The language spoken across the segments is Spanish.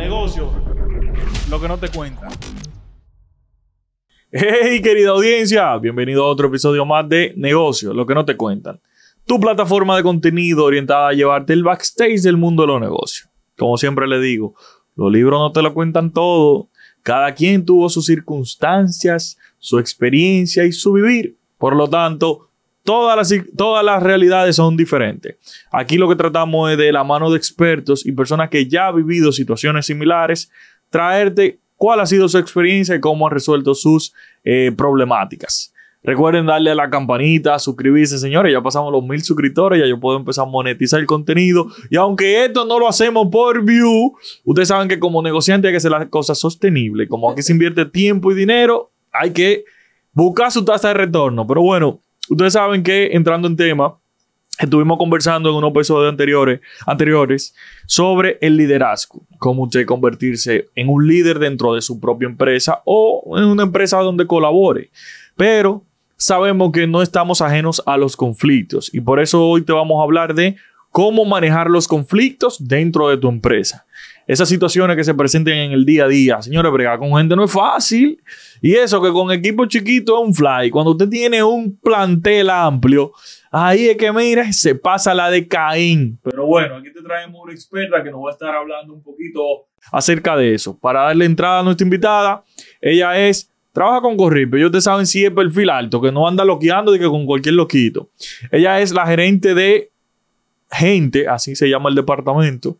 Negocio, lo que no te cuentan. Hey, querida audiencia, bienvenido a otro episodio más de Negocio, lo que no te cuentan. Tu plataforma de contenido orientada a llevarte el backstage del mundo de los negocios. Como siempre le digo, los libros no te lo cuentan todo. Cada quien tuvo sus circunstancias, su experiencia y su vivir. Por lo tanto, todas las, todas las realidades son diferentes. Aquí lo que tratamos es de la mano de expertos y personas que ya han vivido situaciones similares, traerte cuál ha sido su experiencia y cómo han resuelto sus eh, problemáticas. Recuerden darle a la campanita, suscribirse, señores. Ya pasamos los mil suscriptores, ya yo puedo empezar a monetizar el contenido. Y aunque esto no lo hacemos por view, ustedes saben que como negociante hay que hacer las cosas sostenibles. Como aquí se invierte tiempo y dinero, hay que buscar su tasa de retorno. Pero bueno, ustedes saben que entrando en tema, estuvimos conversando en unos episodios anteriores, anteriores sobre el liderazgo. Cómo usted convertirse en un líder dentro de su propia empresa o en una empresa donde colabore. Pero sabemos que no estamos ajenos a los conflictos y por eso hoy te vamos a hablar de cómo manejar los conflictos dentro de tu empresa. Esas situaciones que se presenten en el día a día. Señores, bregar con gente no es fácil. Y eso que con equipo chiquito es un fly. Cuando usted tiene un plantel amplio, ahí es que mira, se pasa la de Caín. Pero bueno, aquí te traemos una experta que nos va a estar hablando un poquito acerca de eso. Para darle entrada a nuestra invitada, ella es Trabaja con Corripio. Ellos te saben si es perfil alto, que no anda loqueando de que con cualquier loquito. Ella es la gerente de gente, así se llama el departamento,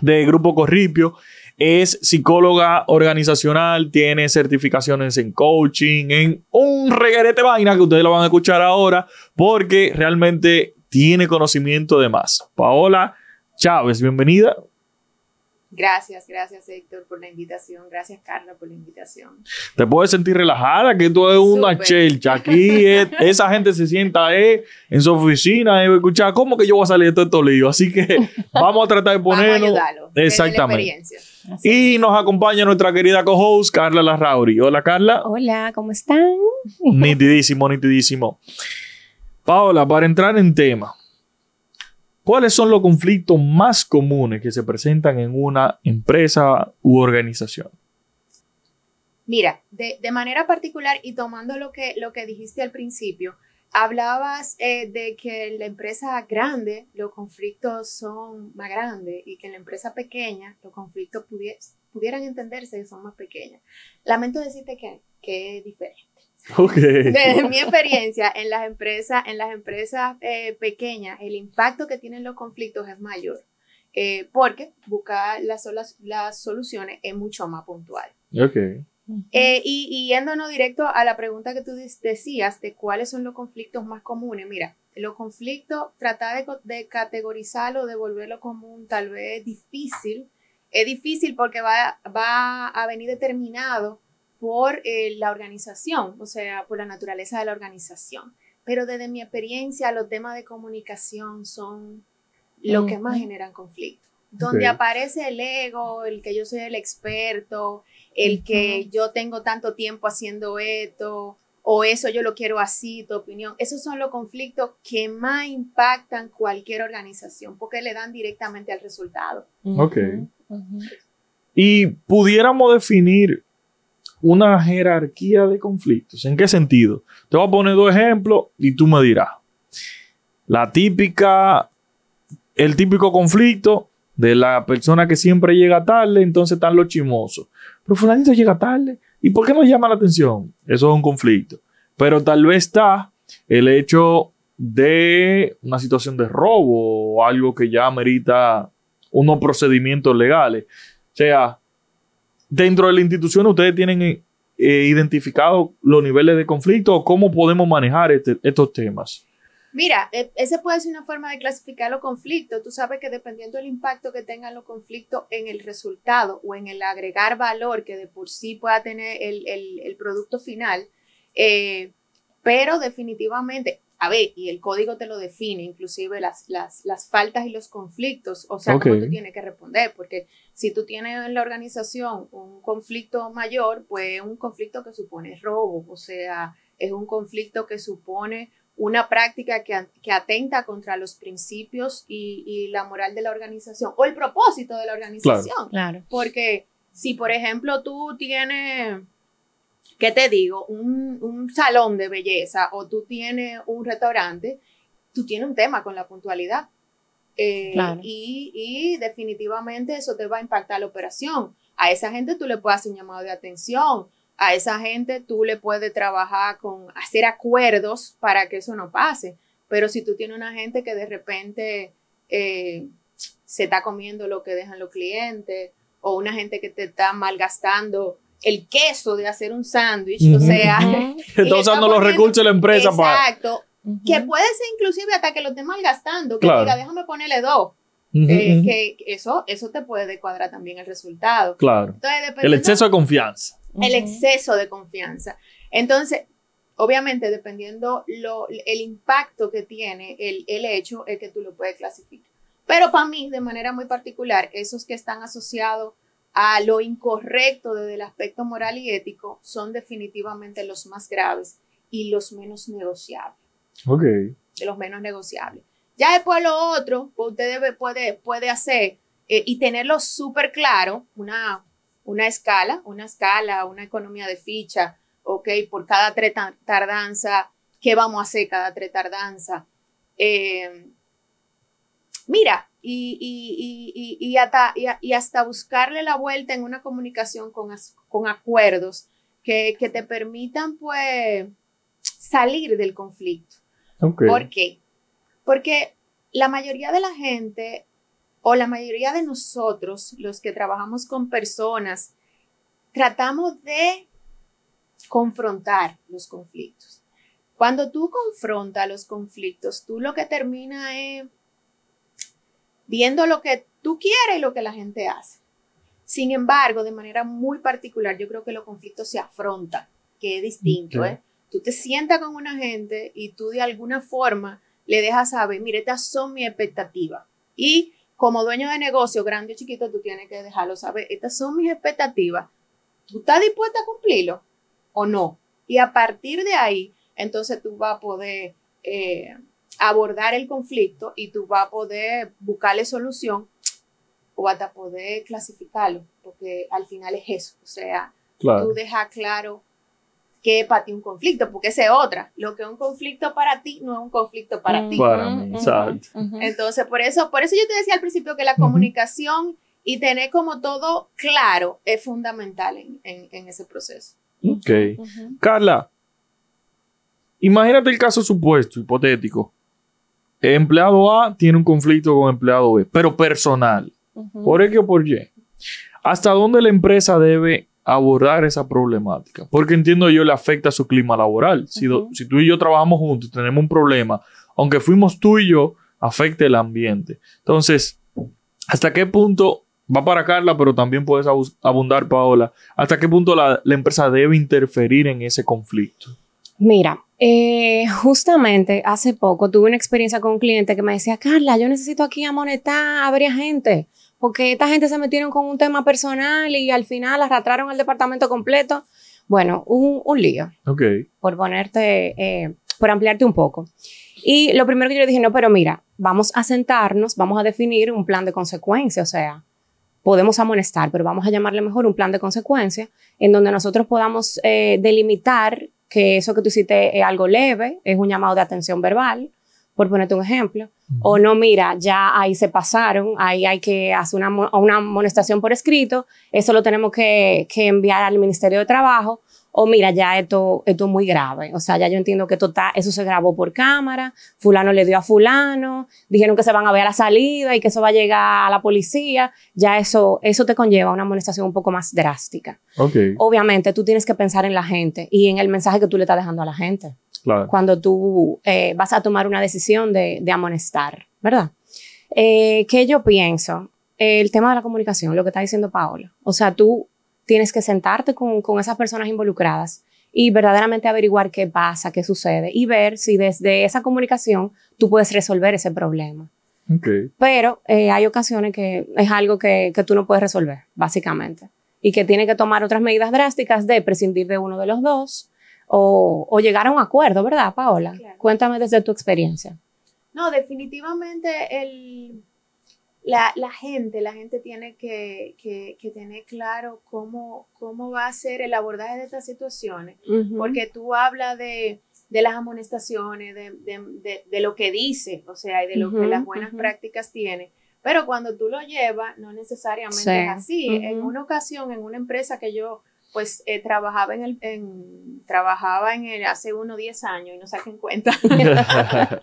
de Grupo Corripio. Es psicóloga organizacional, tiene certificaciones en coaching, en un reguerete vaina que ustedes lo van a escuchar ahora, porque realmente tiene conocimiento de más. Paola Chávez, bienvenida. Gracias, gracias Héctor por la invitación. Gracias Carla por la invitación. Te puedes sentir relajada, que esto es una chelcha. Aquí esa gente se sienta eh, en su oficina y va a escuchar cómo que yo voy a salir de todo estos líos. Así que vamos a tratar de ponernos. Vamos a Exactamente. Y nos acompaña nuestra querida co-host Carla Larrauri. Hola Carla. Hola, ¿cómo están? Nitidísimo, nitidísimo. Paola, para entrar en tema. ¿Cuáles son los conflictos más comunes que se presentan en una empresa u organización? Mira, de, manera particular y tomando lo que, lo que dijiste al principio, hablabas eh, de que en la empresa grande los conflictos son más grandes y que en la empresa pequeña los conflictos pudieran entenderse que son más pequeños. Lamento decirte que, que es diferente. Desde mi experiencia en las empresas, en las empresas eh, pequeñas, el impacto que tienen los conflictos es mayor. Eh, porque buscar las, las, soluciones es mucho más puntual. Eh, y, yéndonos directo a la pregunta que tú decías de cuáles son los conflictos más comunes, mira, los conflictos, tratar de, de categorizarlo, de volverlo común, tal vez es difícil. Es difícil porque va, va a venir determinado por eh, la organización, o sea, por la naturaleza de la organización. Pero desde mi experiencia, los temas de comunicación son lo que más generan conflicto. Donde aparece el ego, el que yo soy el experto, el que yo tengo tanto tiempo haciendo esto, o eso yo lo quiero así, tu opinión. Esos son los conflictos que más impactan cualquier organización porque le dan directamente al resultado. Ok. Y pudiéramos definir una jerarquía de conflictos. ¿En qué sentido? Te voy a poner dos ejemplos y tú me dirás. La típica, el típico conflicto de la persona que siempre llega tarde, entonces están los chimosos. Pero fulanito llega tarde. ¿Y por qué no llama la atención? Eso es un conflicto. Pero tal vez está el hecho de una situación de robo o algo que ya merita unos procedimientos legales. O sea, dentro de la institución ustedes tienen eh, identificado los niveles de conflicto o cómo podemos manejar este, estos temas. Mira, e, esa puede ser una forma de clasificar los conflictos. Tú sabes que dependiendo del impacto que tengan los conflictos en el resultado o en el agregar valor que de por sí pueda tener el, producto final, eh, pero definitivamente a ver, y el código te lo define, inclusive las, las, las faltas y los conflictos, o sea, cómo tú tienes que responder, porque si tú tienes en la organización un conflicto mayor, pues es un conflicto que supone robo, o sea, es un conflicto que supone una práctica que, que atenta contra los principios y, y, la moral de la organización o el propósito de la organización. Claro. Porque si, por ejemplo, tú tienes, ¿qué te digo? Un, un salón de belleza o tú tienes un restaurante, tú tienes un tema con la puntualidad. Eh, Claro. y, y definitivamente eso te va a impactar la operación. A esa gente tú le puedes hacer un llamado de atención. A esa gente tú le puedes trabajar con hacer acuerdos para que eso no pase. Pero si tú tienes una gente que de repente eh, se está comiendo lo que dejan los clientes o una gente que te está malgastando el queso de hacer un sándwich, o sea, está usando los recursos de la empresa para. exacto, que puede ser inclusive hasta que lo esté malgastando, que Claro. diga, déjame ponerle dos, eh, que eso, eso te puede cuadrar también el resultado. Claro. Entonces, El exceso de confianza. el exceso de confianza. Entonces, obviamente, dependiendo lo, el impacto que tiene el, el hecho, es que tú lo puedes clasificar. Pero para mí, de manera muy particular, esos que están asociados a lo incorrecto desde el aspecto moral y ético son definitivamente los más graves y los menos negociables Ok. de los menos negociables. Ya después lo otro, pues usted debe, puede, puede hacer eh, y tenerlo súper claro, una, una escala, una escala, una economía de ficha, ok, por cada tres tar- tardanza, ¿qué vamos a hacer cada tres tardanza? Eh, mira, y, y, y, y, hasta, hasta buscarle la vuelta en una comunicación con, as- con acuerdos que, que te permitan, pues, salir del conflicto. Ok. ¿Por qué? Porque la mayoría de la gente o la mayoría de nosotros, los que trabajamos con personas, tratamos de confrontar los conflictos. Cuando tú confrontas los conflictos, tú lo que termina es viendo lo que tú quieres y lo que la gente hace. Sin embargo, de manera muy particular, yo creo que los conflictos se afrontan, que es distinto. ¿eh? Tú te sientas con una gente y tú de alguna forma le dejas saber, mire, estas son mis expectativas. Y como dueño de negocio, grande o chiquito, tú tienes que dejarlo saber, estas son mis expectativas. ¿Tú estás dispuesta a cumplirlo o no? Y a partir de ahí, entonces tú vas a poder eh, abordar el conflicto y tú vas a poder buscarle solución o hasta poder clasificarlo, porque al final es eso. O sea, Claro. tú dejas claro qué es para ti un conflicto, porque esa es otra. Lo que es un conflicto para ti no es un conflicto para ti. Para mí, exacto. Entonces, por eso, por eso yo te decía al principio que la comunicación y tener como todo claro es fundamental en, en- en ese proceso. Ok. Carla, imagínate el caso supuesto, hipotético. Empleado A tiene un conflicto con empleado B, pero personal. ¿Por X o por Y? ¿Hasta dónde la empresa debe abordar esa problemática? Porque entiendo yo le afecta a su clima laboral. Si, tú y yo trabajamos juntos y tenemos un problema, aunque fuimos tú y yo, afecta el ambiente. Entonces, ¿hasta qué punto va para Carla, pero también puedes abundar, Paola? ¿Hasta qué punto la, la empresa debe interferir en ese conflicto? Mira, eh, justamente hace poco tuve una experiencia con un cliente que me decía, Carla, yo necesito aquí amonetar a varias gente, porque esta gente se metieron con un tema personal y al final arrastraron el departamento completo. Bueno, un, un lío, Ok. por ponerte, eh, por ampliarte un poco. Y lo primero que yo le dije, no, pero mira, vamos a sentarnos, vamos a definir un plan de consecuencia, o sea, podemos amonestar, pero vamos a llamarle mejor un plan de consecuencia, en donde nosotros podamos eh, delimitar que eso que tú hiciste es algo leve, es un llamado de atención verbal, por ponerte un ejemplo, o no, mira, ya ahí se pasaron, ahí hay que hacer una, una amonestación por escrito, eso lo tenemos que, que enviar al Ministerio de Trabajo, o mira, ya esto, esto es muy grave, o sea, ya yo entiendo que esto está- eso se grabó por cámara, fulano le dio a fulano, dijeron que se van a ver a la salida y que eso va a llegar a la policía, ya eso, eso te conlleva una amonestación un poco más drástica. Ok. Obviamente tú tienes que pensar en la gente y en el mensaje que tú le estás dejando a la gente Claro. cuando tú eh, vas a tomar una decisión de, de amonestar, ¿verdad? Eh, ¿Qué yo pienso? El tema de la comunicación, lo que está diciendo Paola. O sea, tú tienes que sentarte con, con esas personas involucradas y verdaderamente averiguar qué pasa, qué sucede y ver si desde esa comunicación tú puedes resolver ese problema. Ok. Pero eh, hay ocasiones que es algo que, que tú no puedes resolver, básicamente. Y que tiene que tomar otras medidas drásticas de prescindir de uno de los dos o, o llegar a un acuerdo, ¿verdad, Paola? Claro. Cuéntame desde tu experiencia. No, definitivamente el, la, la gente, la gente tiene que, que, que tener claro cómo, cómo va a ser el abordaje de estas situaciones, porque tú hablas de, de las amonestaciones, de, de, de, lo que dice, o sea, y de lo que las buenas prácticas tiene, pero cuando tú lo llevas, no necesariamente Sí, es así. En una ocasión, en una empresa que yo pues eh, trabajaba en el, en, trabajaba en el, hace unos 10 años y no saquen cuenta.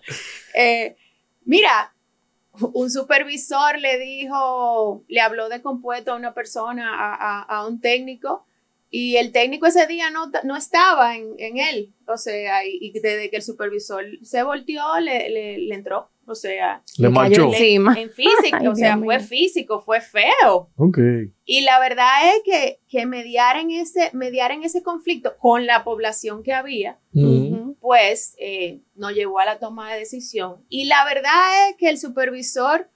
Eh, mira, un supervisor le dijo, le habló de compuesto a una persona, a, a- a un técnico, y el técnico ese día no, no estaba en, en él. O sea, y, y desde que el supervisor se volteó, le, le- le entró. O sea, Le marchó. encima. en físico, Ay, o sea, Dios fue mío. físico, fue feo. Ok. Y la verdad es que, que mediar, en ese, mediar en ese conflicto con la población que había, Ujú. Pues eh, nos llevó a la toma de decisión. Y la verdad es que el supervisor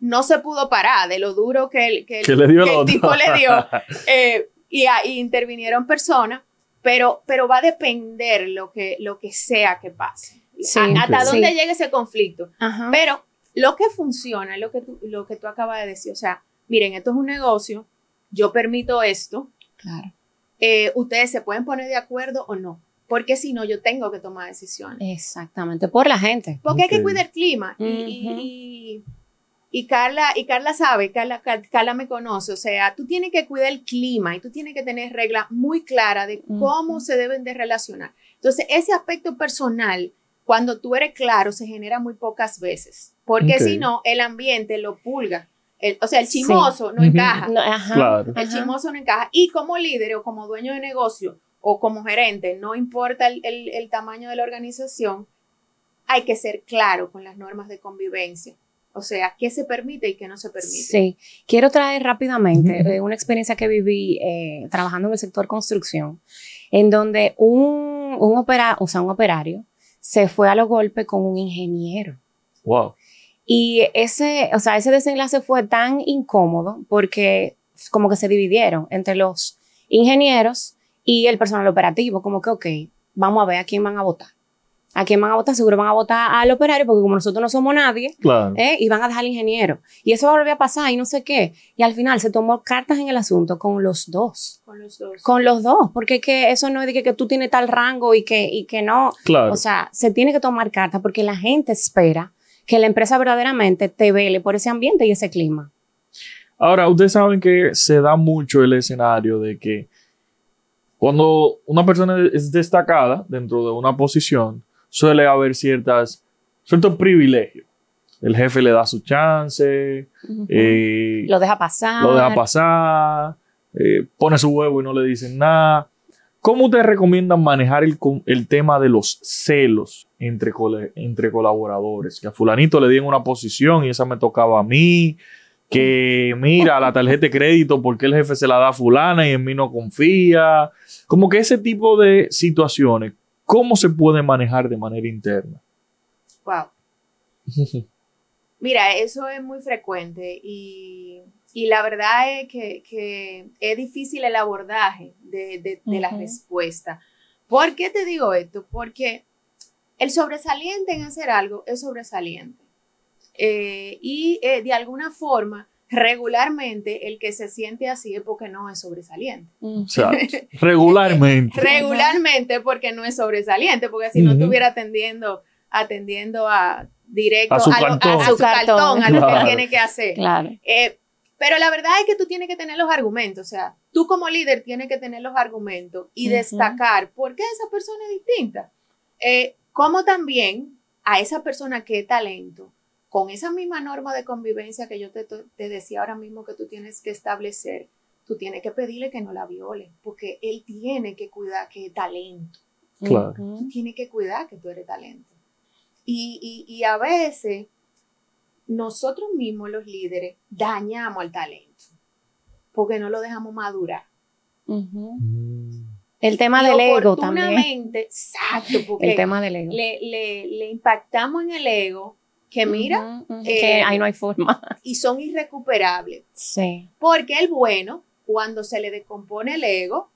no se pudo parar de lo duro que el, que el- Que le dio que el tipo le dio. Eh, y, ahí intervinieron personas, pero, pero va a depender lo que, lo que sea que pase. Sí, A- hasta sí. dónde llegue ese conflicto. Ajá. Pero lo que funciona es lo que tú, lo que tú acabas de decir. O sea, miren, esto es un negocio, yo permito esto, Claro. eh, ustedes se pueden poner de acuerdo o no, porque si no, yo tengo que tomar decisiones. Exactamente, por la gente. Porque hay que cuidar el clima. Y, y- Ujú. y- y Carla, y Carla sabe, Carla, Car- Carla me conoce, o sea, tú tienes que cuidar el clima y tú tienes que tener reglas muy claras de cómo Ujú. se deben de relacionar. Entonces, ese aspecto personal, cuando tú eres claro, se genera muy pocas veces, porque Ok. si no, el ambiente lo pulga. El- o sea, el Sí. chismoso no encaja. No, ajá. Claro. El Ajá. chismoso no encaja. Y como líder o como dueño de negocio o como gerente, no importa el, el- el tamaño de la organización, hay que ser claro con las normas de convivencia. O sea, qué se permite y qué no se permite. Sí, quiero traer rápidamente eh, una experiencia que viví eh, trabajando en el sector construcción, en donde un, un, opera, o sea, un operario se fue a los golpes con un ingeniero. Wow. Y ese, o sea, ese desenlace fue tan incómodo porque como que se dividieron entre los ingenieros y el personal operativo, como que, ok, vamos a ver a quién van a votar. A quién van a votar, seguro van a votar al operario, porque como nosotros no somos nadie, Claro. ¿eh? y van a dejar al ingeniero. Y eso va a volver a pasar y no sé qué. Y al final se tomó cartas en el asunto con los dos. Con los dos. Con los dos, porque es que eso no es de que, que tú tienes tal rango y que, y que no. Claro. O sea, se tiene que tomar cartas porque la gente espera que la empresa verdaderamente te vele por ese ambiente y ese clima. Ahora, ustedes saben que se da mucho el escenario de que cuando una persona es destacada dentro de una posición, suele haber ciertas, ciertos privilegios. El jefe le da su chance, eh, Lo deja pasar. lo deja pasar, eh, pone su huevo y no le dicen nada. ¿Cómo ustedes recomiendan manejar el, el tema de los celos entre, entre colaboradores? Que a fulanito le dieron una posición y esa me tocaba a mí. Que mira, la tarjeta de crédito, porque el jefe se la da a fulana y en mí no confía? Como que ese tipo de situaciones, ¿cómo se puede manejar de manera interna? Wow. Mira, eso es muy frecuente y, y la verdad es que, que es difícil el abordaje de, de- de la respuesta. ¿Por qué te digo esto? Porque el sobresaliente en hacer algo es sobresaliente. Eh, y eh, de alguna forma, regularmente, el que se siente así es porque no es sobresaliente. O sea, regularmente. Regularmente porque no es sobresaliente, porque si no estuviera atendiendo, atendiendo a directo A su lo- cartón. a su cartón, a lo que tiene que hacer. Claro. Eh, pero la verdad es que tú tienes que tener los argumentos, o sea, tú como líder tienes que tener los argumentos y destacar por qué esa persona es distinta. Eh, como también a esa persona que es talento, con esa misma norma de convivencia que yo te, te decía ahora mismo que tú tienes que establecer, tú tienes que pedirle que no la viole, porque él tiene que cuidar que es talento Claro. Tú tienes que cuidar que tú eres talento. Y, y, y a veces nosotros mismos, los líderes, dañamos al talento porque no lo dejamos madurar. Mm. El tema Y del ego también. Exacto, porque El tema del ego. le, le, le impactamos en el ego que mira eh, que ahí no hay forma. y son irrecuperables. Sí. Porque el bueno, cuando se le descompone el ego,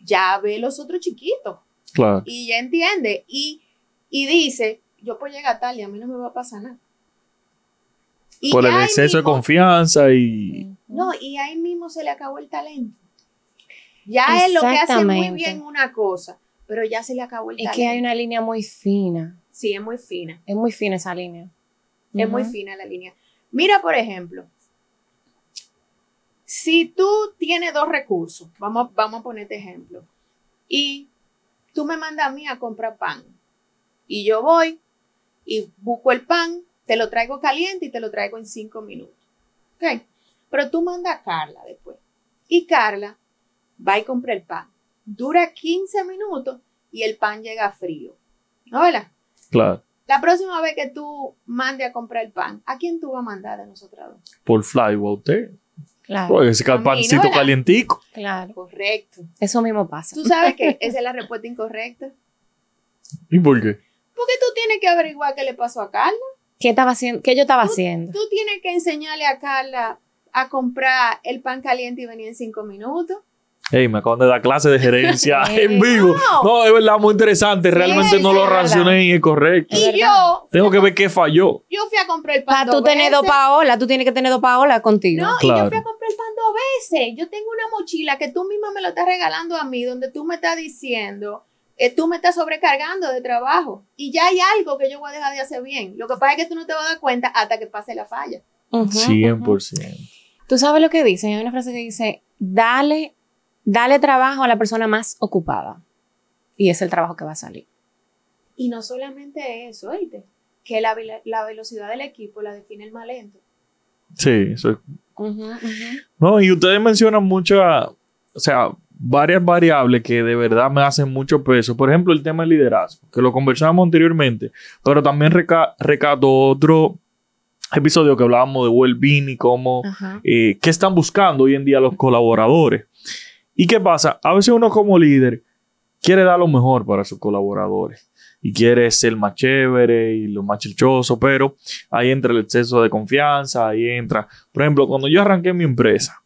ya ve los otros chiquitos. Claro. Y ya entiende. Y, y dice, yo puedo llegar tarde, a mí no me va a pasar nada. Y Por el exceso de confianza y... No, y ahí mismo se le acabó el talento. Ya es lo que hace muy bien una cosa, pero ya se le acabó el Es talento. que hay una línea muy fina. Sí, es muy fina. Es muy fina esa línea. Es muy fina la línea. Mira, por ejemplo, si tú tienes dos recursos, vamos, vamos a ponerte ejemplo, y tú me mandas a mí a comprar pan, y yo voy y busco el pan, te lo traigo caliente y te lo traigo en cinco minutos. ¿Ok? Pero tú mandas a Carla después, y Carla va y compra el pan. Dura 15 minutos y el pan llega frío. ¿No, verdad? Claro. La próxima vez que tú mande a comprar el pan, ¿a quién tú vas a mandar de nosotras dos? Por fly, usted. Claro, Porque ese A mí, ¿no, pancito calientico. claro. Correcto. Eso mismo pasa. ¿Tú sabes que esa es la respuesta incorrecta? ¿Y por qué? Porque tú tienes que averiguar qué le pasó a Carla. ¿Qué estaba haciendo? ¿Qué yo estaba haciendo? Tú tienes que enseñarle a Carla a comprar el pan caliente y venir en cinco minutos. Ey, me acaban de dar clase de gerencia en vivo. no. No, es verdad, muy interesante. Realmente Sí, no sí, lo racioné y es correcto. Y yo, Tengo que ver qué falló. yo fui a comprar el pan Para tú tener dos paolas, tú tienes que tener dos paolas contigo. No, y yo fui a comprar el pan dos veces. Yo tengo una mochila que tú misma me lo estás regalando a mí, donde tú me estás diciendo, eh, tú me estás sobrecargando de trabajo. Y ya hay algo que yo voy a dejar de hacer bien. Lo que pasa es que tú no te vas a dar cuenta hasta que pase la falla. Ujú, ujú. 100%. Tú sabes lo que dicen. Hay una frase que dice: dale, dale trabajo a la persona más ocupada. Y es el trabajo que va a salir. Y no solamente eso, oíste, que la, velocidad del equipo la define el más lento. Sí, eso ujú. No, y ustedes mencionan muchas, o sea, varias variables que de verdad me hacen mucho peso. Por ejemplo, el tema del liderazgo, que lo conversamos anteriormente, pero también reca recato otro episodio que hablábamos de well-being y cómo, eh, qué están buscando hoy en día los colaboradores. ¿Y qué pasa? A veces uno como líder quiere dar lo mejor para sus colaboradores y quiere ser más chévere y lo más chichoso, pero ahí entra el exceso de confianza, ahí entra, por ejemplo, cuando yo arranqué mi empresa,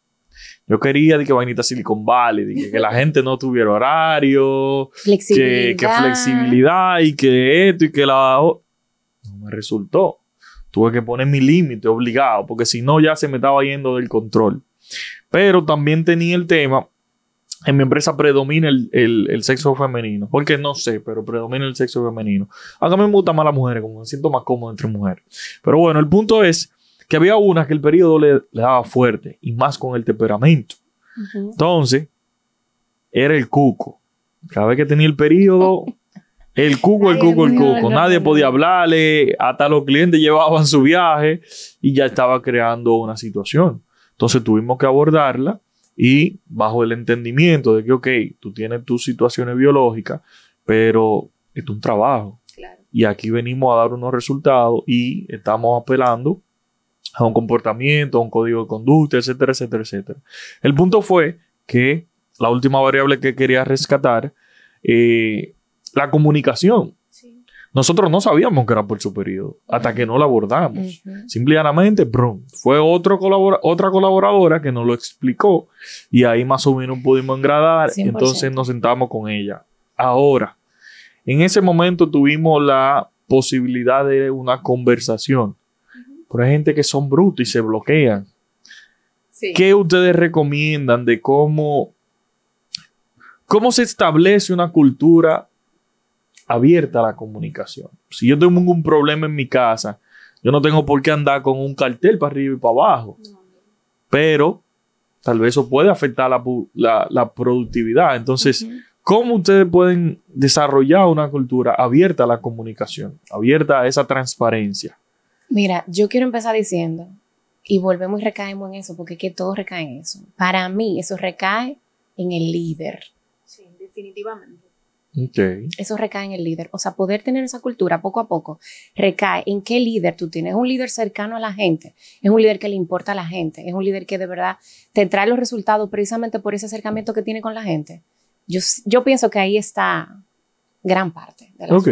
yo quería de que vainita Silicon Valley, de que, que la gente no tuviera horario, que, Flexibilidad. que flexibilidad y que esto y que la... No me resultó. Tuve que poner mi límite obligado, porque si no ya se me estaba yendo del control. Pero también tenía el tema, en mi empresa predomina el, el- el sexo femenino, porque no sé, pero predomina el sexo femenino. Aunque a mí me gustan más las mujeres, como me siento más cómodo entre mujeres. Pero bueno, el punto es que había una que el periodo le, le daba fuerte, y más con el temperamento. Entonces, era el cuco. Cada vez que tenía el periodo, el cuco, el cuco, el cuco. Nadie podía hablarle, hasta los clientes llevaban su viaje y ya estaba creando una situación. Entonces tuvimos que abordarla y bajo el entendimiento de que, ok, tú tienes tus situaciones biológicas, pero es un trabajo Claro. y aquí venimos a dar unos resultados y estamos apelando a un comportamiento, a un código de conducta, etcétera, etcétera, etcétera. El punto fue que la última variable que quería rescatar, eh, la comunicación. Nosotros no sabíamos que era por su periodo hasta que no la abordamos. Ujú. Simple y llanamente, brum, fue otro colabora- otra colaboradora que nos lo explicó y ahí más o menos pudimos engradar. 100%. Entonces nos sentamos con ella. Ahora, en ese momento tuvimos la posibilidad de una conversación. Pero hay gente que son brutos y se bloquean. Sí. ¿Qué ustedes recomiendan de cómo, cómo se establece una cultura abierta a la comunicación? Si yo tengo un problema en mi casa, yo no tengo por qué andar con un cartel para arriba y para abajo, No, pero tal vez eso puede afectar la, la- la productividad. Entonces. ¿cómo ustedes pueden desarrollar una cultura abierta a la comunicación, abierta a esa transparencia? Mira, yo quiero empezar diciendo, y volvemos y recaemos en eso, porque es que todo recae en eso. Para mí, eso recae en el líder. Sí, definitivamente. Eso recae en el líder. O sea, poder tener esa cultura poco a poco recae en qué líder tú tienes. Es un líder cercano a la gente. Es un líder que le importa a la gente. Es un líder que de verdad te trae los resultados precisamente por ese acercamiento que tiene con la gente. Yo, yo pienso que ahí está gran parte de la Ok.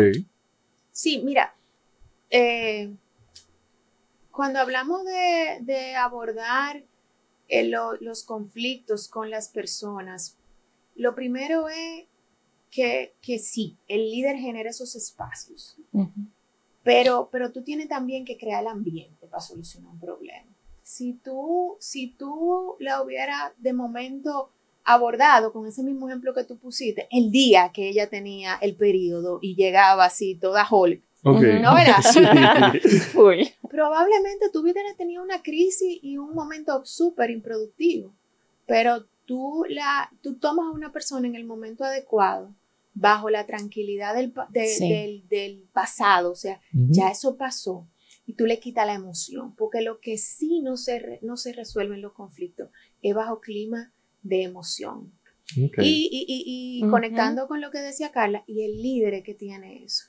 Sí, mira, eh, cuando hablamos de, de abordar eh, lo- los conflictos con las personas, lo primero es que, que sí, el líder genera esos espacios, pero, pero tú tienes también que crear el ambiente para solucionar un problema. Si tú, si tú la hubiera de momento abordado con ese mismo ejemplo que tú pusiste, el día que ella tenía el periodo y llegaba así toda Hulk. ¿no verás? Full. Probablemente tú hubieras tenido una crisis y un momento súper improductivo, pero tú, la, tú tomas a una persona en el momento adecuado, bajo la tranquilidad del, pa- de- Sí. del, del pasado, o sea, ya eso pasó y tú le quitas la emoción, porque lo que sí no se, no se resuelve en los conflictos es bajo clima de emoción. Y, y- y- conectando con lo que decía Carla, y el líder que tiene eso.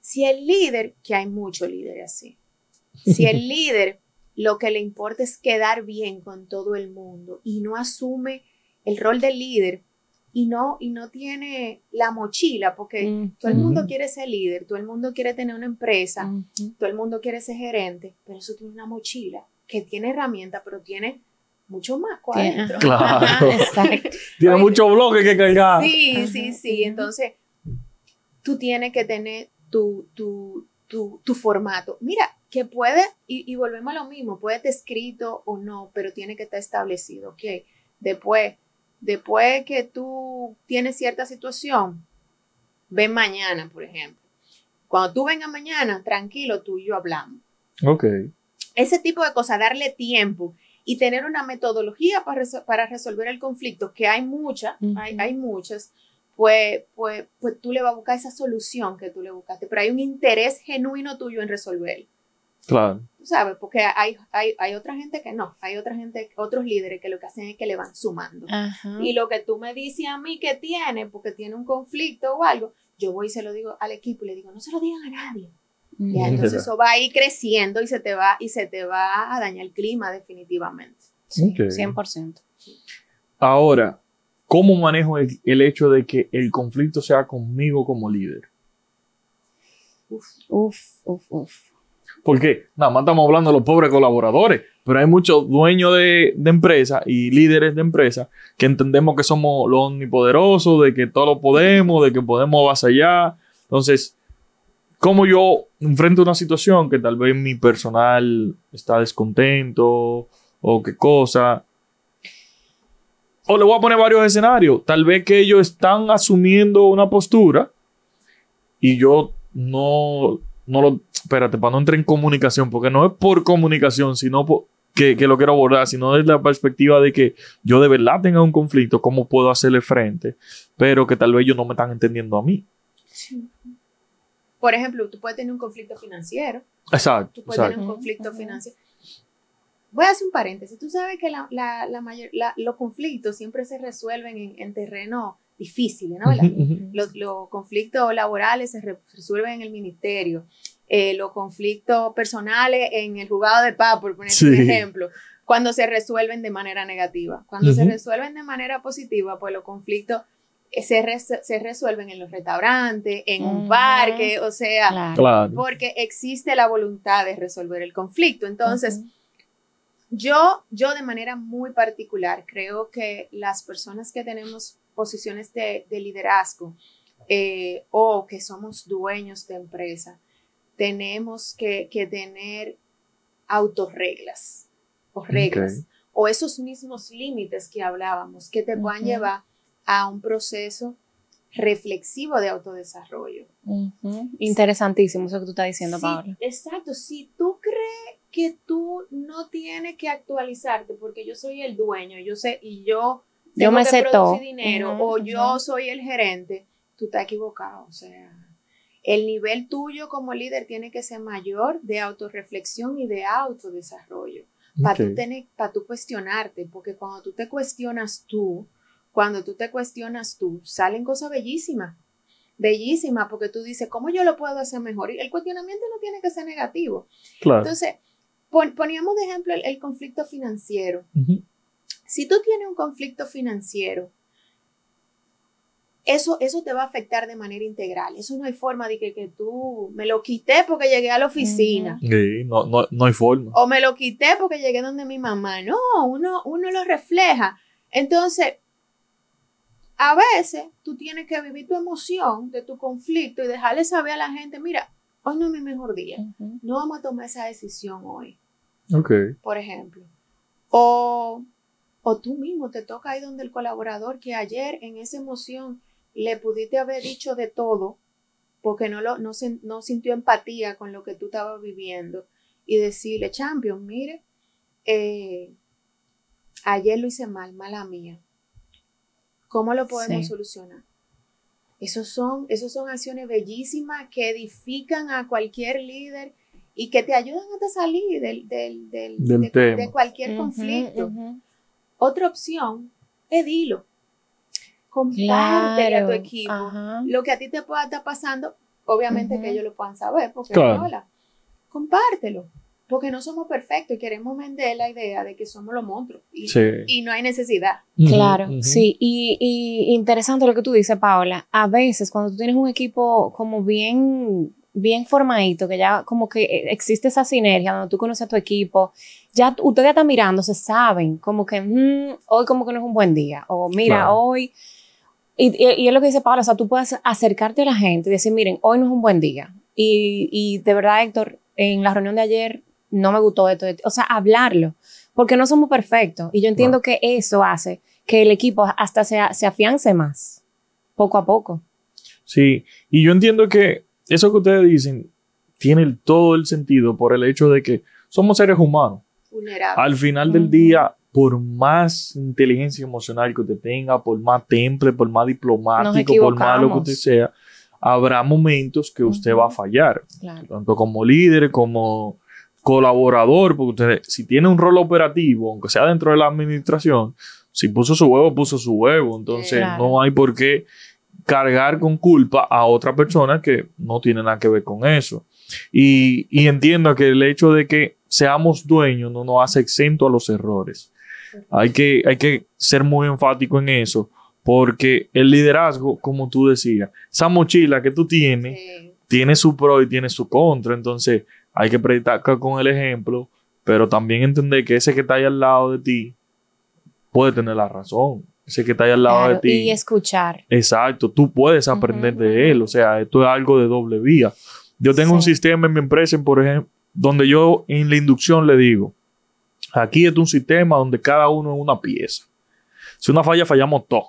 Si el líder, que hay muchos líderes así, si el líder lo que le importa es quedar bien con todo el mundo y no asume el rol de líder y no, y no tiene la mochila, porque todo el mundo quiere ser líder, todo el mundo quiere tener una empresa, todo el mundo quiere ser gerente, pero eso tiene una mochila que tiene herramientas, pero tiene mucho más adentro. Claro. Exacto. Tiene muchos bloques que cargar. Sí, sí, sí. Entonces, tú tienes que tener tu, tu, tu, tu formato. Mira, que puede, y, y volvemos a lo mismo, puede estar escrito o no, pero tiene que estar establecido. Ok, después, después que tú tienes cierta situación, ven mañana, por ejemplo. Cuando tú vengas mañana, tranquilo, tú y yo hablamos Ok. ese tipo de cosas, darle tiempo y tener una metodología para, resol- para resolver el conflicto, que hay muchas, hay, hay muchas, pues, pues, pues tú le vas a buscar esa solución que tú le buscaste, pero hay un interés genuino tuyo en resolver. Claro. Tú sabes, porque hay, hay, hay otra gente que no, hay otra gente, otros líderes que lo que hacen es que le van sumando. Ajá. Y lo que tú me dices a mí que tiene, porque tiene un conflicto o algo, yo voy y se lo digo al equipo y le digo, no se lo digan a nadie. Ya, Ujú. entonces eso va a ir creciendo y se te va, y se te va a dañar el clima definitivamente. Sí, Ok. 100%. Ahora, ¿cómo manejo el, el hecho de que el conflicto sea conmigo como líder? Uf, uf, uf. Porque nada más estamos hablando de los pobres colaboradores, pero hay muchos dueños de, de empresas y líderes de empresas que entendemos que somos los omnipoderosos, de que todo lo podemos, de que podemos avasallar. Entonces, ¿cómo yo enfrento una situación que tal vez mi personal está descontento o qué cosa? O le voy a poner varios escenarios. Tal vez que ellos están asumiendo una postura y yo no, no lo... Espérate, para no entrar en comunicación, porque no es por comunicación, sino por, que, que lo quiero abordar, sino desde la perspectiva de que yo de verdad tenga un conflicto, cómo puedo hacerle frente, pero que tal vez ellos no me están entendiendo a mí. Por ejemplo, tú puedes tener un conflicto financiero, Exacto, tú puedes exacto. tener un conflicto financiero. Voy a hacer un paréntesis. Tú sabes que la, la, la mayor, la- los conflictos siempre se resuelven en, en terreno difícil, ¿no? La- los, los conflictos laborales se re- resuelven en el ministerio. Eh, los conflictos personales en el juzgado de paz, por poner Sí. un ejemplo, cuando se resuelven de manera negativa. Cuando se resuelven de manera positiva, pues los conflictos eh, se, se resuelven en los restaurantes, en un Ujú. parque, o sea, Claro. Porque existe la voluntad de resolver el conflicto. Entonces, yo, yo de manera muy particular creo que las personas que tenemos posiciones de, de liderazgo eh, o que somos dueños de empresa, tenemos que, que tener autorreglas o reglas o esos mismos límites que hablábamos que te puedan llevar a un proceso reflexivo de autodesarrollo. Ujú. Interesantísimo eso que tú estás diciendo, Sí, Paola. Exacto, si tú crees que tú no tienes que actualizarte porque yo soy el dueño, yo sé y yo Yo me sé todo. dinero o yo soy el gerente, tú estás equivocado, o sea, el nivel tuyo como líder tiene que ser mayor de autorreflexión y de autodesarrollo para tú tener, para tú cuestionarte, porque cuando tú te cuestionas tú, cuando tú te cuestionas tú, salen cosas bellísimas, bellísimas, porque tú dices, ¿cómo yo lo puedo hacer mejor? Y el cuestionamiento no tiene que ser negativo. Claro. Entonces, pon- poníamos de ejemplo el, el conflicto financiero. Si tú tienes un conflicto financiero, eso, eso te va a afectar de manera integral. Eso no hay forma de que, que tú me lo quité porque llegué a la oficina. Sí, no, no, no hay forma. o me lo quité porque llegué donde mi mamá. No, uno, uno lo refleja. Entonces, a veces tú tienes que vivir tu emoción de tu conflicto y dejarle saber a la gente, mira, hoy no es mi mejor día, no vamos a tomar esa decisión hoy. Ok. Por ejemplo. O, o tú mismo te toca ir donde el colaborador que ayer en esa emoción le pudiste haber dicho de todo porque no, lo, no, no sintió empatía con lo que tú estabas viviendo y decirle, champion, mire, eh, ayer lo hice mal, mala mía. ¿Cómo lo podemos solucionar? Esos son, esos son acciones bellísimas que edifican a cualquier líder y que te ayudan a salir del, del, del, de, cualquier conflicto. Otra opción es dilo. Compártele a tu equipo lo que a ti te pueda estar pasando. Obviamente que ellos lo puedan saber, porque hola, compártelo porque no somos perfectos y queremos vender la idea de que somos los monstruos y, no hay necesidad. Claro, sí, y, y, interesante lo que tú dices, Paola. A veces cuando tú tienes un equipo como bien, bien formadito, que ya como que existe esa sinergia donde tú conoces a tu equipo, ya ustedes están mirando, se saben, como que mm, hoy como que no es un buen día, o mira, hoy... Y, y, es lo que dice Paola, o sea, tú puedes acercarte a la gente y decir, miren, hoy no es un buen día. Y, y de verdad, Héctor, en la reunión de ayer no me gustó esto, o sea, hablarlo, porque no somos perfectos y yo entiendo que eso hace que el equipo hasta se, se afiance más, poco a poco. Sí, y yo entiendo que eso que ustedes dicen tiene todo el sentido por el hecho de que somos seres humanos. Al final del día, por más inteligencia emocional que usted tenga, por más temple, por más diplomático, por más lo que usted sea, habrá momentos que usted va a fallar, tanto como líder como colaborador, porque usted, si tiene un rol operativo, aunque sea dentro de la administración, si puso su huevo, puso su huevo. Entonces no hay por qué cargar con culpa a otra persona que no tiene nada que ver con eso. Y, y entiendo que el hecho de que seamos dueños no nos hace exento a los errores. Hay que, hay que ser muy enfático en eso, porque el liderazgo, como tú decías, esa mochila que tú tienes, tiene su pro y tiene su contra. Entonces, hay que predicar con el ejemplo, pero también entender que ese que está ahí al lado de ti puede tener la razón. Ese que está ahí al lado de ti. Y escuchar. Exacto, tú puedes aprender de él. O sea, esto es algo de doble vía. Yo tengo un sistema en mi empresa, por ejemplo, donde yo en la inducción le digo, aquí es un sistema donde cada uno es una pieza. Si una falla, fallamos todos.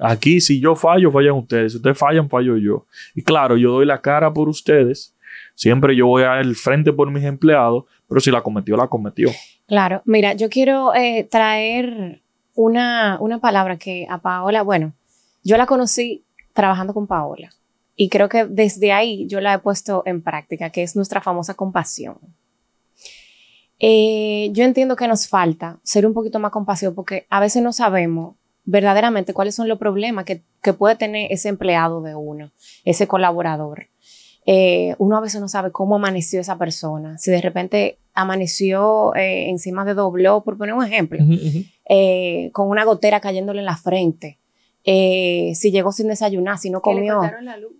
Aquí, si yo fallo, fallan ustedes. Si ustedes fallan, fallo yo. Y claro, yo doy la cara por ustedes, Siempre yo voy al frente por mis empleados, pero si la cometió, la cometió. Claro, mira, yo quiero eh, traer una, una palabra que a Paola, bueno, yo la conocí trabajando con Paola y creo que desde ahí yo la he puesto en práctica, que es nuestra famosa compasión. Eh, yo entiendo que nos falta ser un poquito más compasivos porque a veces no sabemos verdaderamente cuáles son los problemas que, que puede tener ese empleado de uno, ese colaborador. Eh, uno a veces no sabe cómo amaneció esa persona. Si de repente amaneció eh, encima de dobló, por poner un ejemplo, eh, con una gotera cayéndole en la frente. si llegó sin desayunar, si no comió,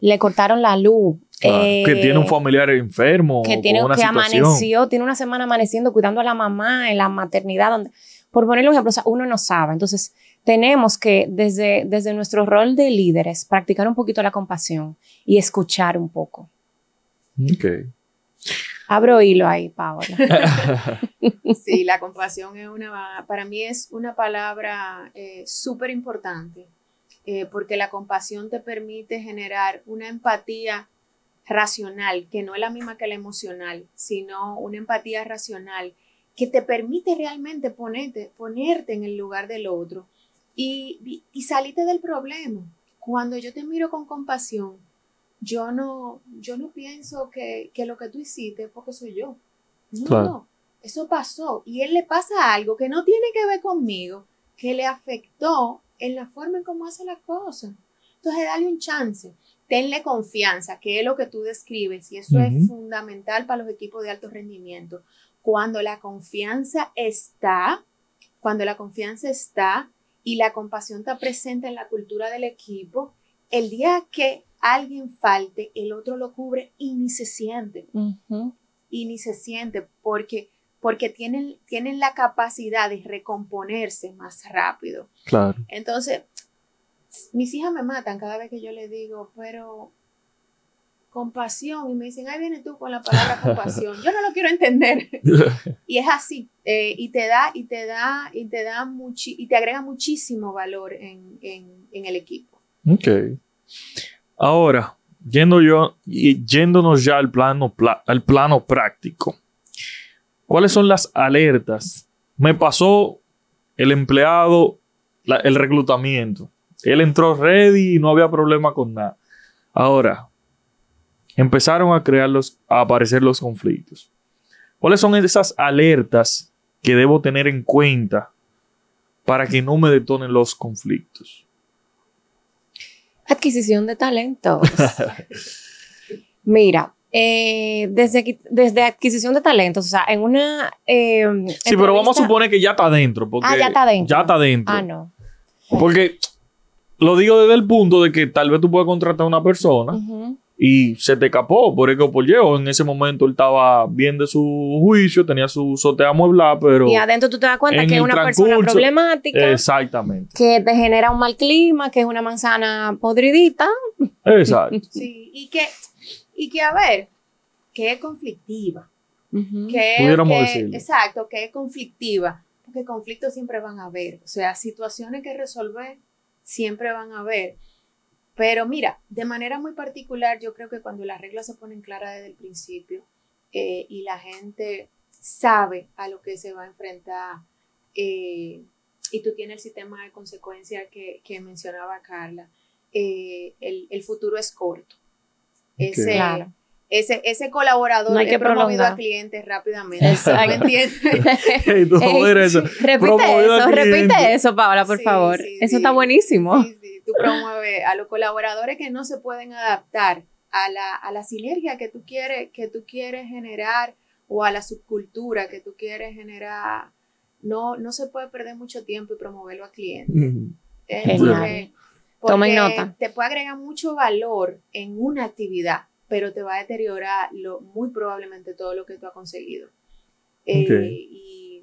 le cortaron la luz. que tiene un familiar enfermo. Que, tiene, que amaneció, tiene una semana amaneciendo cuidando a la mamá en la maternidad. Donde, por ponerle un ejemplo, o sea, uno no sabe. Entonces, tenemos que desde, desde nuestro rol de líderes practicar un poquito la compasión y escuchar un poco. Ok. Abro hilo ahí, Paola. sí, la compasión es una, para mí es una palabra eh, súper importante, eh, porque la compasión te permite generar una empatía racional, que no es la misma que la emocional, sino una empatía racional que te permite realmente ponerte, ponerte en el lugar del otro y, y, y salirte del problema. Cuando yo te miro con compasión, yo no, yo no pienso que, lo que tú hiciste porque soy yo. No, no, eso pasó y él le pasa algo que no tiene que ver conmigo, que le afectó en la forma en cómo hace las cosas. Entonces, dale un chance, tenle confianza, que es lo que tú describes y eso es fundamental para los equipos de alto rendimiento. Cuando la confianza está, cuando la confianza está y la compasión está presente en la cultura del equipo, el día que alguien falte, el otro lo cubre y ni se siente. Y ni se siente porque, porque tienen, tienen la capacidad de recomponerse más rápido. Claro. Entonces, mis hijas me matan cada vez que yo les digo, pero compasión y me dicen, ahí viene tú con la palabra compasión. Yo no lo quiero entender. y es así. Eh, y te da, y te da, y te da muchi y te agrega muchísimo valor en, en, en el equipo. Ok. Ahora, yendo yo, yéndonos ya al plano, pla- al plano práctico. ¿Cuáles son las alertas? Me pasó el empleado, el reclutamiento. Él entró ready y no había problema con nada. Ahora, empezaron a crear los, a aparecer los conflictos. ¿Cuáles son esas alertas que debo tener en cuenta para que no me detonen los conflictos? Adquisición de talentos. Mira, eh, desde, desde adquisición de talentos, o sea, en una... eh, Sí, pero vamos a suponer que ya está dentro. Porque Ah, ya está dentro. Ya está dentro. Ah, no. Porque lo digo desde el punto de que tal vez tú puedas contratar a una persona Ujú. Y se te escapó por X o por en ese momento él estaba bien de su juicio, tenía su sotea amueblada, pero. Y adentro tú te das cuenta en que es una persona problemática, Exactamente. que te genera un mal clima, que es una manzana podridita. Exacto. Sí, y que, y que a ver, que es conflictiva. Ujú. que, Pudiéramos que- decirlo. Exacto, que es conflictiva, porque conflictos siempre van a haber, o sea, situaciones que resolver siempre van a haber. Pero mira, de manera muy particular, yo creo que cuando las reglas se ponen claras desde el principio eh, y la gente sabe a lo que se va a enfrentar eh, y tú tienes el sistema de consecuencias que, que mencionaba Carla, eh, el, el futuro es corto. Ese, Claro. Ese, ese colaborador No hay que es promovido prolongar. a clientes rápidamente. Exacto. ¿Me entiendes? Ey, Ey, eso. Repite Promovido eso, repite eso, Paola, por Sí, favor. sí, eso sí. está buenísimo. Sí, sí, Tú promueves a los colaboradores que no se pueden adaptar a la, a la sinergia que tú, quieres, que tú quieres generar o a la subcultura que tú quieres generar. No, no se puede perder mucho tiempo y promoverlo a clientes. Genial. Porque- Tomen nota. Te puede agregar mucho valor en una actividad, pero te va a deteriorar lo, muy probablemente todo lo que tú has conseguido. Eh, Ok. y,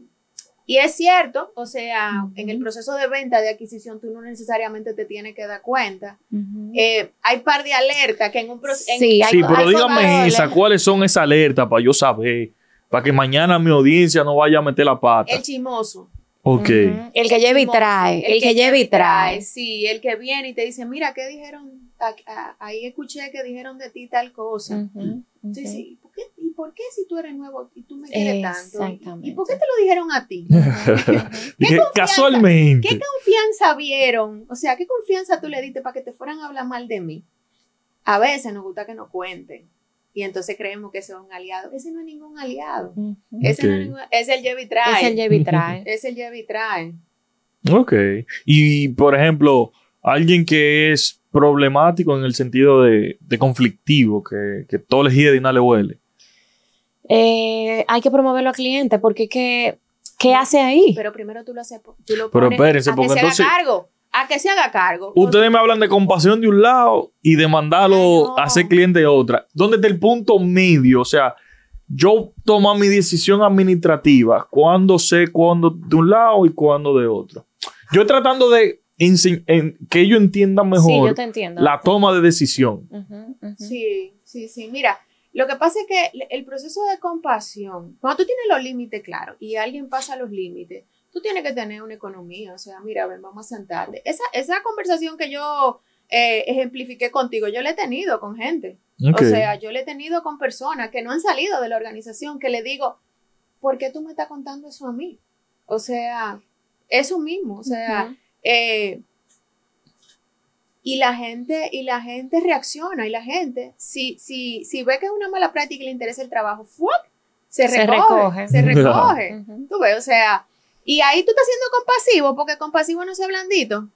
y es cierto, o sea, en el proceso de venta, de adquisición, tú no necesariamente te tienes que dar cuenta. Ujú. Eh, hay par de alertas que en un proceso... Sí, hay- Sí, pero hay dígame esa, ¿cuáles son esas alertas para yo saber? Para que mañana mi audiencia no vaya a meter la pata. El chimoso. ok. El que lleva y trae. El, que lleva y trae. Sí, el que viene y te dice, mira, ¿qué dijeron? A- a- Ahí escuché que dijeron de ti tal cosa. Ujú. dices, ¿y por, qué, ¿y por qué si tú eres nuevo y tú me quieres tanto? ¿Y- Exactamente. ¿Y por qué te lo dijeron a ti? Casualmente. ¿Qué confianza vieron? O sea, ¿qué confianza tú le diste para que te fueran a hablar mal de mí? A veces nos gusta que nos cuenten. Y entonces creemos que ese es un aliado. Ese no es ningún aliado. Ese no es, ningún- es el lleva y trae. Es el lleva y trae. Es el lleva y trae. Ok. Y, por ejemplo, alguien que es problemático en el sentido de, de conflictivo, que, que todo le gira y nada le huele. Eh, hay que promoverlo al cliente porque ¿qué, qué hace ahí? Pero primero tú lo haces, tú lo Pero pones espérense, a porque que se haga cargo. A que se haga cargo. Ustedes me hablan de compasión de un lado y de mandarlo no. a ser cliente de otra. ¿Dónde está el punto medio? O sea, yo tomo mi decisión administrativa. Cuándo sé cuándo de un lado y cuándo de otro. Yo tratando de en- que ellos entiendan sí, mejor yo te entiendo. la toma de decisión. Sí, sí, sí. Mira, lo que pasa es que el proceso de compasión, cuando tú tienes los límites claros y alguien pasa los límites, tú tienes que tener una economía. O sea, mira, ven, vamos a sentarte. Esa, esa conversación que yo eh, ejemplifiqué contigo, yo la he tenido con gente. O sea, yo la he tenido con personas que no han salido de la organización, que le digo, ¿por qué tú me estás contando eso a mí? O sea, eso mismo. O sea. Eh, y la gente, y la gente reacciona, y la gente, si, si, si ve que es una mala práctica y le interesa el trabajo, ¡fuap! se Se recoge, recoge. se recoge. Tú ves, o sea, y ahí tú estás siendo compasivo, porque compasivo no sea blandito.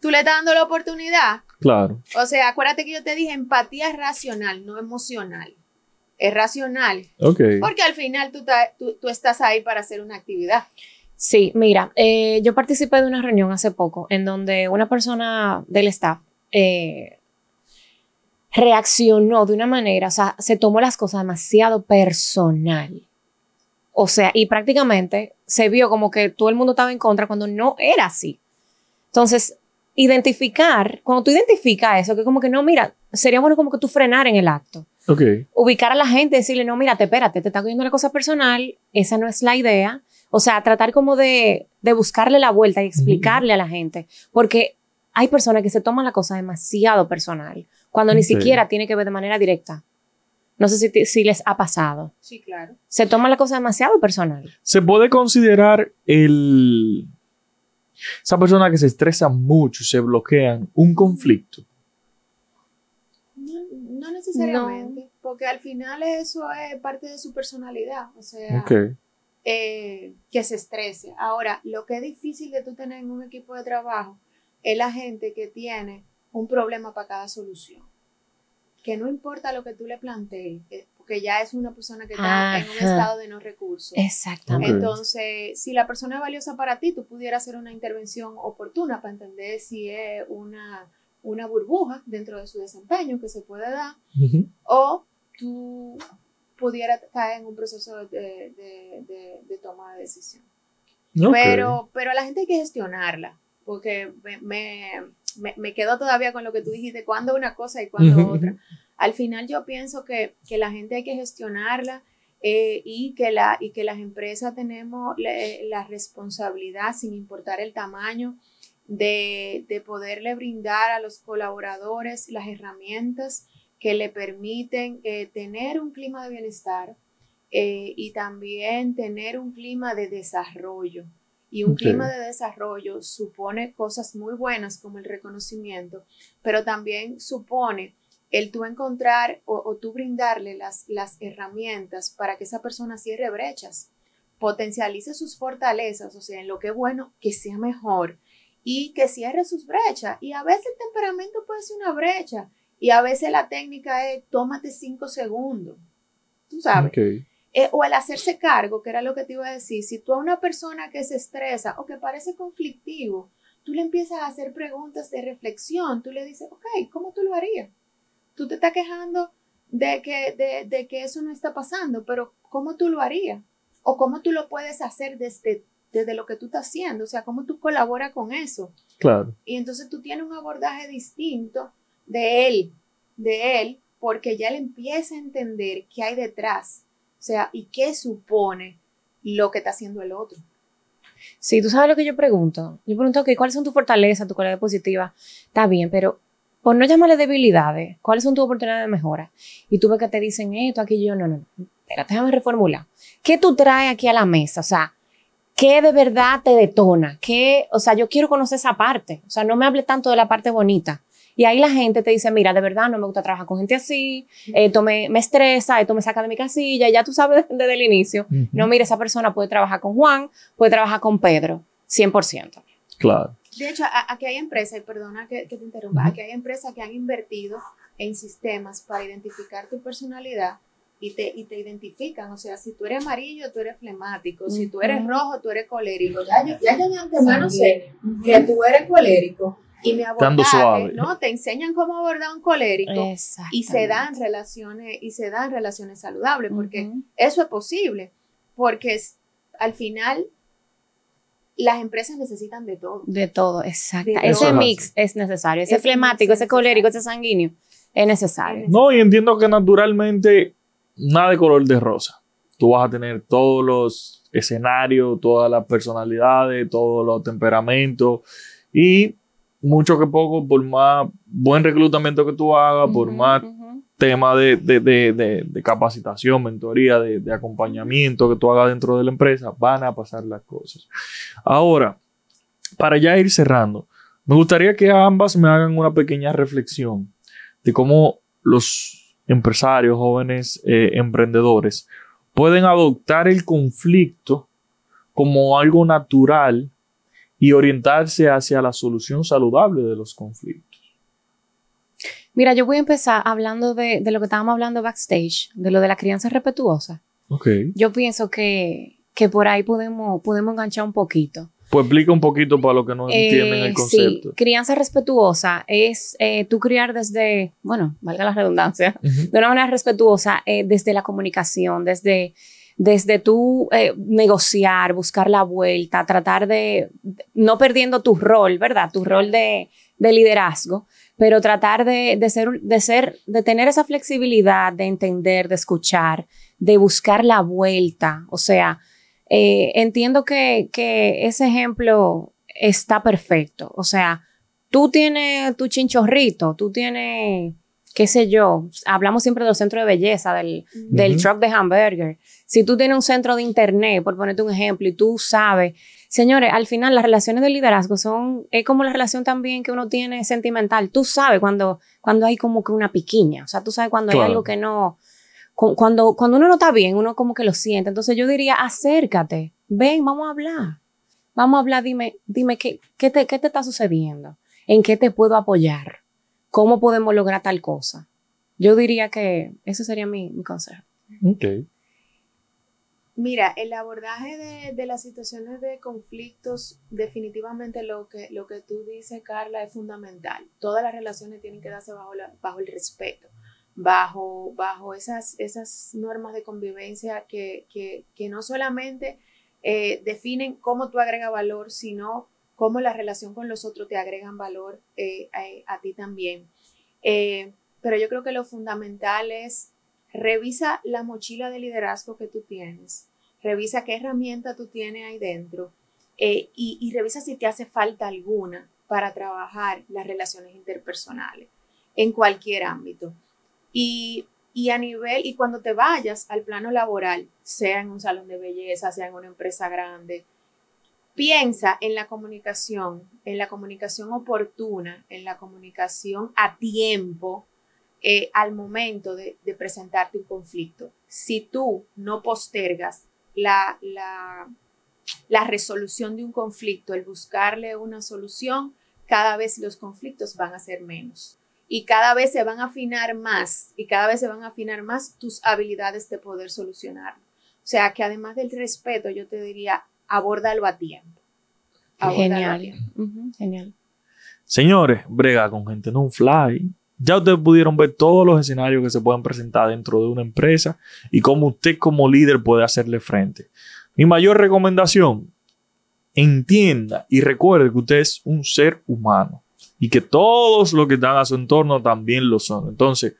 Tú le estás dando la oportunidad. Claro. O sea, acuérdate que yo te dije, empatía es racional, no emocional. Es racional. Ok. Porque al final tú, ta- tú, tú estás ahí para hacer una actividad. Sí, mira, eh, yo participé de una reunión hace poco en donde una persona del staff eh, reaccionó de una manera, o sea, se tomó las cosas demasiado personal. O sea, y prácticamente se vio como que todo el mundo estaba en contra cuando no era así. Entonces, identificar, cuando tú identificas eso, que como que no, mira, sería bueno como que tú frenar en el acto. Ok. Ubicar a la gente, decirle, no, mira, te espérate, te está cogiendo la cosa personal, esa no es la idea. O sea, tratar como de, de buscarle la vuelta y explicarle a la gente, porque hay personas que se toman la cosa demasiado personal, cuando ni siquiera tiene que ver de manera directa. No sé si, si les ha pasado. Sí, claro. Se toman la cosa demasiado personal. Se puede considerar el. Esa persona que se estresa mucho y se bloquean un conflicto. No, no necesariamente, porque al final eso es parte de su personalidad, o sea, Ok. Eh, que se estrese. Ahora, lo que es difícil de tú tener en un equipo de trabajo es la gente que tiene un problema para cada solución. Que no importa lo que tú le plantees, que- porque ya es una persona que está en un estado de no recursos. Exactamente. Entonces, si la persona es valiosa para ti, tú pudieras hacer una intervención oportuna para entender si es una, una burbuja dentro de su desempeño que se puede dar o tú pudieras caer en un proceso de, de- de- de toma de decisión. Pero, pero la gente hay que gestionarla, porque me, me, me- quedo todavía con lo que tú dijiste, cuándo una cosa y cuándo Ujú, otra. Al final yo pienso que, que la gente hay que gestionarla eh, y, que la, y que las empresas tenemos la, la responsabilidad, sin importar el tamaño, de, de poderle brindar a los colaboradores las herramientas que le permiten eh, tener un clima de bienestar eh, y también tener un clima de desarrollo. Y un clima de desarrollo supone cosas muy buenas como el reconocimiento, pero también supone el tú encontrar o, o tú brindarle las, las herramientas para que esa persona cierre brechas, potencialice sus fortalezas, o sea, en lo que es bueno, que sea mejor y que cierre sus brechas. Y a veces el temperamento puede ser una brecha y a veces la técnica es tómate cinco segundos, tú sabes. Eh, o el hacerse cargo, que era lo que te iba a decir, si tú a una persona que se estresa o que parece conflictivo, tú le empiezas a hacer preguntas de reflexión, tú le dices, ok, ¿cómo tú lo harías? Tú te estás quejando de que, de, de que eso no está pasando, pero ¿cómo tú lo harías? O cómo tú lo puedes hacer desde, desde lo que tú estás haciendo, o sea, cómo tú colaboras con eso. Claro. Y entonces tú tienes un abordaje distinto de él, de él, porque ya él empieza a entender qué hay detrás, o sea, y qué supone lo que está haciendo el otro. Sí, tú sabes lo que yo pregunto. Yo pregunto, ok, ¿cuáles son tus fortalezas, tu cualidad positiva? Está bien, pero por no llamarle debilidades, ¿cuáles son tus oportunidades de mejora? Y tú ves que te dicen esto, aquí yo, no, no, no. Espérate, déjame reformular. ¿Qué tú traes aquí a la mesa? O sea, ¿qué de verdad te detona? ¿Qué, o sea, yo quiero conocer esa parte. O sea, no me hable tanto de la parte bonita. Y ahí la gente te dice, mira, de verdad no me gusta trabajar con gente así, esto me, me estresa, esto me saca de mi casilla, ya tú sabes desde el inicio. No, mira, esa persona puede trabajar con Juan, puede trabajar con Pedro, 100%. Claro. De hecho, aquí hay empresas, y perdona que, que te interrumpa, aquí hay empresas que han invertido en sistemas para identificar tu personalidad y te, y te identifican. O sea, si tú eres amarillo, tú eres flemático. Si tú eres rojo, tú eres colérico. Ya yo, ya yo de antemano sé que tú eres colérico. Y mi Dando abordaje, suave. ¿no? Te enseñan cómo abordar un colérico. Exacto. Y se dan relaciones, y se dan relaciones saludables, porque Ujú. eso es posible. Porque es- al final las empresas necesitan de todo. De todo, exacto. De Ese todo. mix es necesario. Ese Ese flemático, es ese colérico, ese sanguíneo es necesario. No, y entiendo que naturalmente nada de color de rosa. Tú vas a tener todos los escenarios, todas las personalidades, todos los temperamentos y mucho que poco, por más buen reclutamiento que tú hagas, por más tema de, de- de- de- capacitación, mentoría, de, de acompañamiento que tú hagas dentro de la empresa, van a pasar las cosas. Ahora, para ya ir cerrando, me gustaría que ambas me hagan una pequeña reflexión de cómo los empresarios, jóvenes eh, emprendedores, pueden adoptar el conflicto como algo natural y orientarse hacia la solución saludable de los conflictos. Mira, yo voy a empezar hablando de, de lo que estábamos hablando backstage, de lo de la crianza respetuosa. Ok. Yo pienso que, que por ahí podemos, podemos enganchar un poquito. Pues explica un poquito para los que no entienden Eh, el concepto. Sí, crianza respetuosa es eh, tú criar desde, bueno, valga la redundancia, Ujú. de una manera respetuosa, eh, desde la comunicación, desde, desde tú eh, negociar, buscar la vuelta, tratar de, no perdiendo tu rol, ¿verdad? Tu rol de, de liderazgo, pero tratar de, de, ser, de ser, de tener esa flexibilidad, de entender, de escuchar, de buscar la vuelta. O sea, eh, entiendo que, que ese ejemplo está perfecto. O sea, tú tienes tu chinchorrito, tú tienes, qué sé yo, hablamos siempre del centro de belleza, del, del truck de hamburger. Si tú tienes un centro de internet, por ponerte un ejemplo, y tú sabes, señores, al final las relaciones de liderazgo son, es como la relación también que uno tiene sentimental. Tú sabes cuando, cuando hay como que una piquiña, o sea, tú sabes cuando hay algo que no, cuando, cuando uno no está bien, uno como que lo siente. Entonces yo diría, acércate, ven, vamos a hablar. Vamos a hablar, dime, dime qué, qué, te, qué te está sucediendo, en qué te puedo apoyar, cómo podemos lograr tal cosa. Yo diría que ese sería mi, mi consejo. Ok. Mira, el abordaje de, de, las situaciones de conflictos, definitivamente lo que, lo que tú dices, Carla, es fundamental. Todas las relaciones tienen que darse bajo, bajo el respeto bajo, bajo esas, esas normas de convivencia que, que, que no solamente eh, definen cómo tú agregas valor, sino cómo la relación con los otros te agregan valor eh, a, a, ti también. Eh, pero yo creo que lo fundamental es revisa la mochila de liderazgo que tú tienes, revisa qué herramienta tú tienes ahí dentro y, y revisa si te hace falta alguna para trabajar las relaciones interpersonales en cualquier ámbito. Y, y a nivel, y cuando te vayas al plano laboral, sea en un salón de belleza, sea en una empresa grande, piensa en la comunicación, en la comunicación oportuna, en la comunicación a tiempo, eh, al momento de, de, presentarte un conflicto. Si tú no postergas la, la, la resolución de un conflicto, el buscarle una solución, cada vez los conflictos van a ser menos y cada vez se van a afinar más y cada vez se van a afinar más tus habilidades de poder solucionar. O sea que además del respeto, yo te diría, abórdalo a tiempo. Abórdalo genial. A tiempo. Uh -huh, genial. Señores, brega con gente en un fly. Ya ustedes pudieron ver todos los escenarios que se pueden presentar dentro de una empresa y cómo usted como líder puede hacerle frente. Mi mayor recomendación, entienda y recuerde que usted es un ser humano y que todos los que están a su entorno también lo son. Entonces,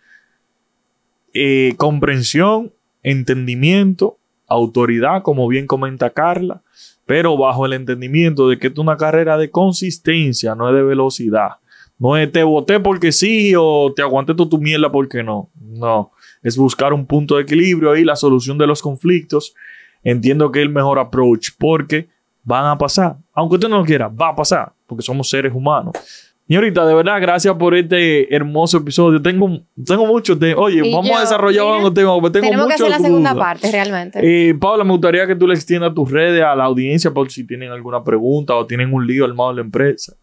eh, comprensión, entendimiento, autoridad, como bien comenta Carla, pero bajo el entendimiento de que es una carrera de consistencia, no es de velocidad. No es te voté porque sí o te aguanté tu, tu mierda porque no. No, es buscar un punto de equilibrio ahí, la solución de los conflictos. Entiendo que es el mejor approach porque van a pasar. Aunque usted no lo quiera, va a pasar porque somos seres humanos. Señorita, de verdad, gracias por este hermoso episodio. Tengo, tengo muchos temas. Oye, y vamos yo, a desarrollar un tema. Tengo tenemos que hacer la segunda parte, realmente. Eh, Paula, me gustaría que tú le extiendas tus redes a la audiencia por si tienen alguna pregunta o tienen un lío armado en la empresa.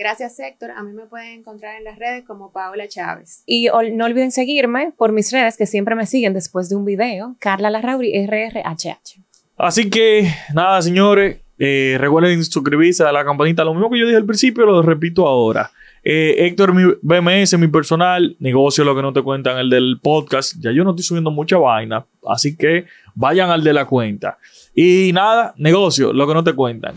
Gracias, Héctor. A mí me pueden encontrar en las redes como Paula Chávez. Y no olviden seguirme por mis redes que siempre me siguen después de un video. Carla Larrauri, RRHH. Así que, nada, señores. Eh, recuerden suscribirse a la campanita, lo mismo que yo dije al principio, lo repito ahora. Eh, Héctor mi BMS, mi personal, negocio lo que no te cuentan, el del podcast. Ya yo no estoy subiendo mucha vaina, así que vayan al de la cuenta. Y nada, negocio, lo que no te cuentan.